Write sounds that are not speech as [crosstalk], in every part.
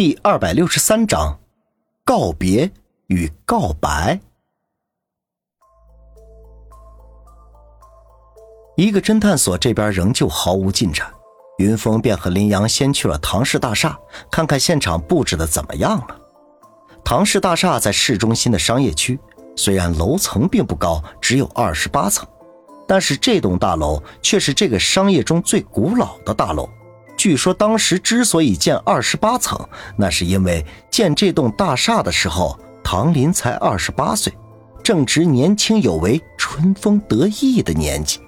第二百六十三章，告别与告白。一个侦探所这边仍旧毫无进展，云峰便和林阳先去了唐氏大厦，看看现场布置的怎么样了。唐氏大厦在市中心的商业区，虽然楼层并不高，只有二十八层，但是这栋大楼却是这个商业中最古老的大楼。据说当时之所以建二十八层，那是因为建这栋大厦的时候，唐林才二十八岁，正值年轻有为、春风得意的年纪。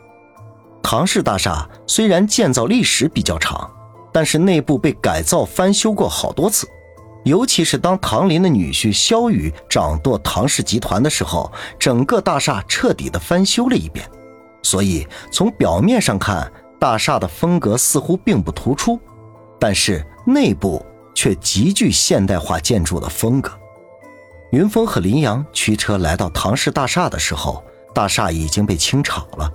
唐氏大厦虽然建造历史比较长，但是内部被改造翻修过好多次，尤其是当唐林的女婿萧雨掌舵唐氏集团的时候，整个大厦彻底的翻修了一遍，所以从表面上看。大厦的风格似乎并不突出，但是内部却极具现代化建筑的风格。云峰和林阳驱车来到唐氏大厦的时候，大厦已经被清场了。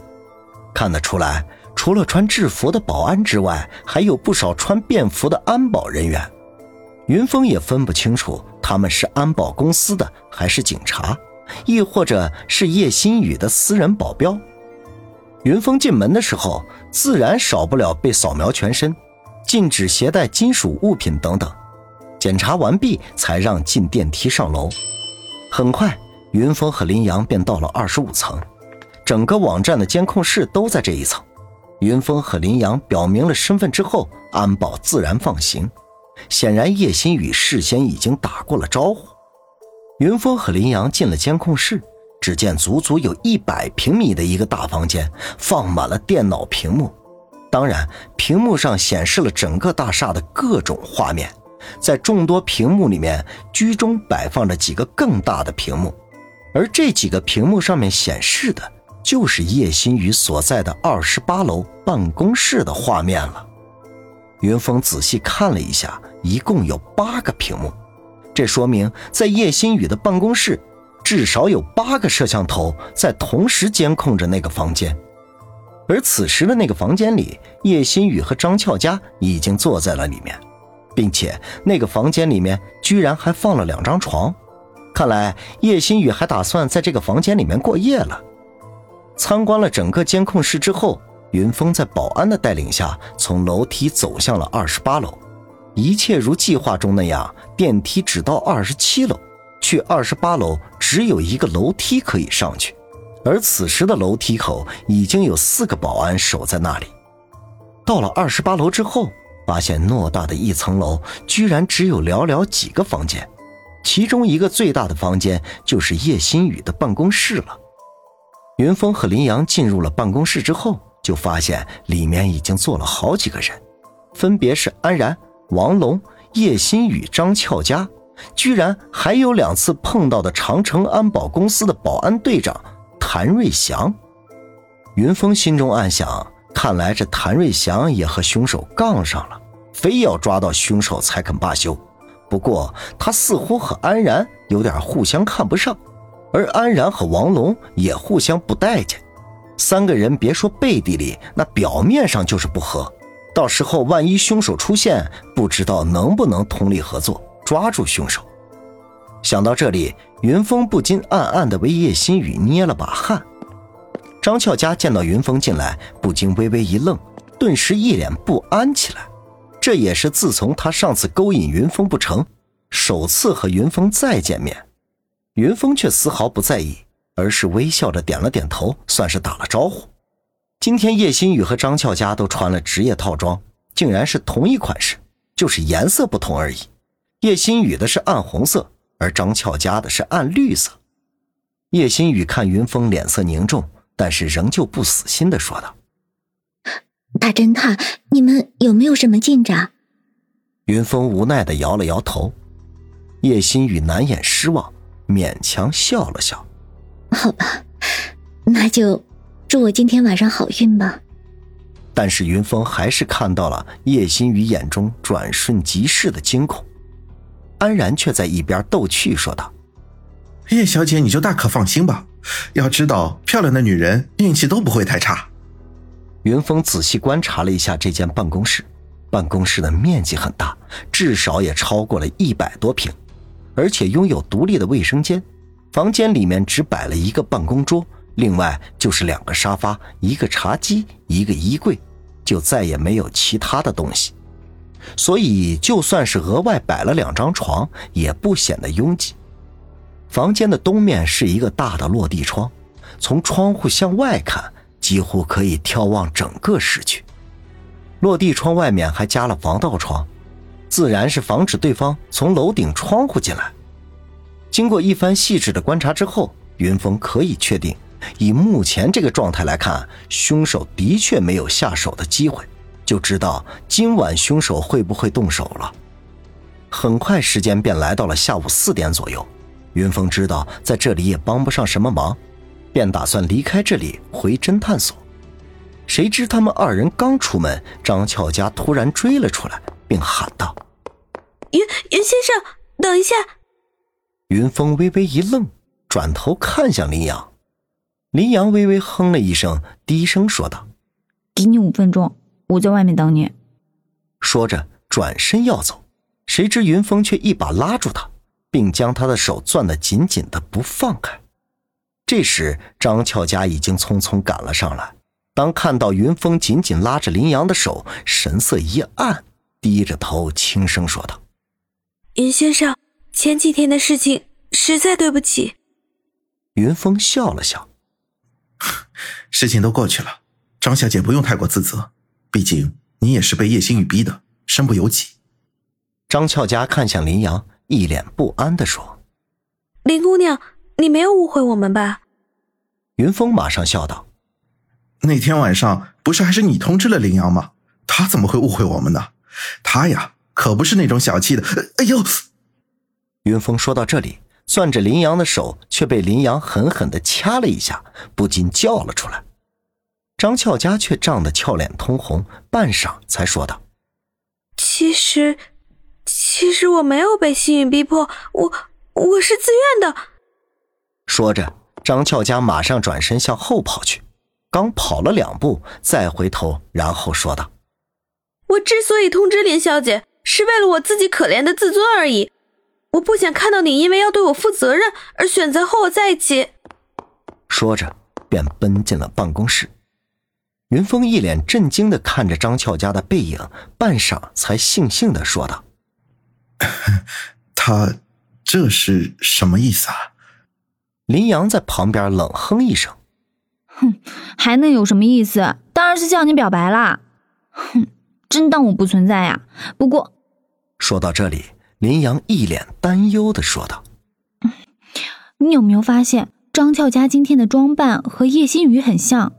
看得出来，除了穿制服的保安之外，还有不少穿便服的安保人员。云峰也分不清楚他们是安保公司的，还是警察，亦或者是叶新宇的私人保镖。云峰进门的时候，自然少不了被扫描全身，禁止携带金属物品等等。检查完毕，才让进电梯上楼。很快，云峰和林阳便到了二十五层，整个网站的监控室都在这一层。云峰和林阳表明了身份之后，安保自然放行。显然，叶新宇事先已经打过了招呼。云峰和林阳进了监控室。只见足足有一百平米的一个大房间，放满了电脑屏幕。当然，屏幕上显示了整个大厦的各种画面。在众多屏幕里面，居中摆放着几个更大的屏幕，而这几个屏幕上面显示的，就是叶新宇所在的二十八楼办公室的画面了。云峰仔细看了一下，一共有八个屏幕，这说明在叶新宇的办公室。至少有八个摄像头在同时监控着那个房间，而此时的那个房间里，叶新宇和张俏佳已经坐在了里面，并且那个房间里面居然还放了两张床，看来叶新宇还打算在这个房间里面过夜了。参观了整个监控室之后，云峰在保安的带领下从楼梯走向了二十八楼，一切如计划中那样，电梯只到二十七楼。去二十八楼只有一个楼梯可以上去，而此时的楼梯口已经有四个保安守在那里。到了二十八楼之后，发现偌大的一层楼居然只有寥寥几个房间，其中一个最大的房间就是叶新宇的办公室了。云峰和林阳进入了办公室之后，就发现里面已经坐了好几个人，分别是安然、王龙、叶新宇、张俏佳。居然还有两次碰到的长城安保公司的保安队长谭瑞祥，云峰心中暗想：看来这谭瑞祥也和凶手杠上了，非要抓到凶手才肯罢休。不过他似乎和安然有点互相看不上，而安然和王龙也互相不待见。三个人别说背地里，那表面上就是不和。到时候万一凶手出现，不知道能不能通力合作。抓住凶手。想到这里，云峰不禁暗暗的为叶新宇捏了把汗。张俏佳见到云峰进来，不禁微微一愣，顿时一脸不安起来。这也是自从他上次勾引云峰不成，首次和云峰再见面。云峰却丝毫不在意，而是微笑着点了点头，算是打了招呼。今天叶新宇和张俏佳都穿了职业套装，竟然是同一款式，就是颜色不同而已。叶新宇的是暗红色，而张俏家的是暗绿色。叶新宇看云峰脸色凝重，但是仍旧不死心的说道：“大侦探，你们有没有什么进展？”云峰无奈的摇了摇头。叶新宇难掩失望，勉强笑了笑：“好吧，那就祝我今天晚上好运吧。”但是云峰还是看到了叶新宇眼中转瞬即逝的惊恐。安然却在一边逗趣说道：“叶小姐，你就大可放心吧。要知道，漂亮的女人运气都不会太差。”云峰仔细观察了一下这间办公室，办公室的面积很大，至少也超过了一百多平，而且拥有独立的卫生间。房间里面只摆了一个办公桌，另外就是两个沙发、一个茶几、一个衣柜，就再也没有其他的东西。所以，就算是额外摆了两张床，也不显得拥挤。房间的东面是一个大的落地窗，从窗户向外看，几乎可以眺望整个市区。落地窗外面还加了防盗窗，自然是防止对方从楼顶窗户进来。经过一番细致的观察之后，云峰可以确定，以目前这个状态来看，凶手的确没有下手的机会。就知道今晚凶手会不会动手了。很快，时间便来到了下午四点左右。云峰知道在这里也帮不上什么忙，便打算离开这里回侦探所。谁知他们二人刚出门，张俏佳突然追了出来，并喊道：“云云先生，等一下！”云峰微微一愣，转头看向林阳。林阳微微哼了一声，低声说道：“给你五分钟。”我在外面等你。说着，转身要走，谁知云峰却一把拉住他，并将他的手攥得紧紧的不放开。这时，张俏佳已经匆匆赶了上来。当看到云峰紧紧拉着林阳的手，神色一暗，低着头轻声说道：“云先生，前几天的事情实在对不起。”云峰笑了笑：“事情都过去了，张小姐不用太过自责。”毕竟你也是被叶星宇逼的，身不由己。张俏佳看向林阳，一脸不安的说：“林姑娘，你没有误会我们吧？”云峰马上笑道：“那天晚上不是还是你通知了林阳吗？他怎么会误会我们呢？他呀，可不是那种小气的。”哎呦！云峰说到这里，攥着林阳的手却被林阳狠狠的掐了一下，不禁叫了出来。张俏佳却涨得俏脸通红，半晌才说道：“其实，其实我没有被幸运逼迫，我我是自愿的。”说着，张俏佳马上转身向后跑去，刚跑了两步，再回头，然后说道：“我之所以通知林小姐，是为了我自己可怜的自尊而已。我不想看到你因为要对我负责任而选择和我在一起。”说着，便奔进了办公室。云峰一脸震惊的看着张俏佳的背影，半晌才悻悻的说道：“ [laughs] 他这是什么意思啊？”林阳在旁边冷哼一声：“哼，还能有什么意思？当然是向你表白啦！哼，真当我不存在呀？不过……”说到这里，林阳一脸担忧的说道：“你有没有发现张俏佳今天的装扮和叶心雨很像？”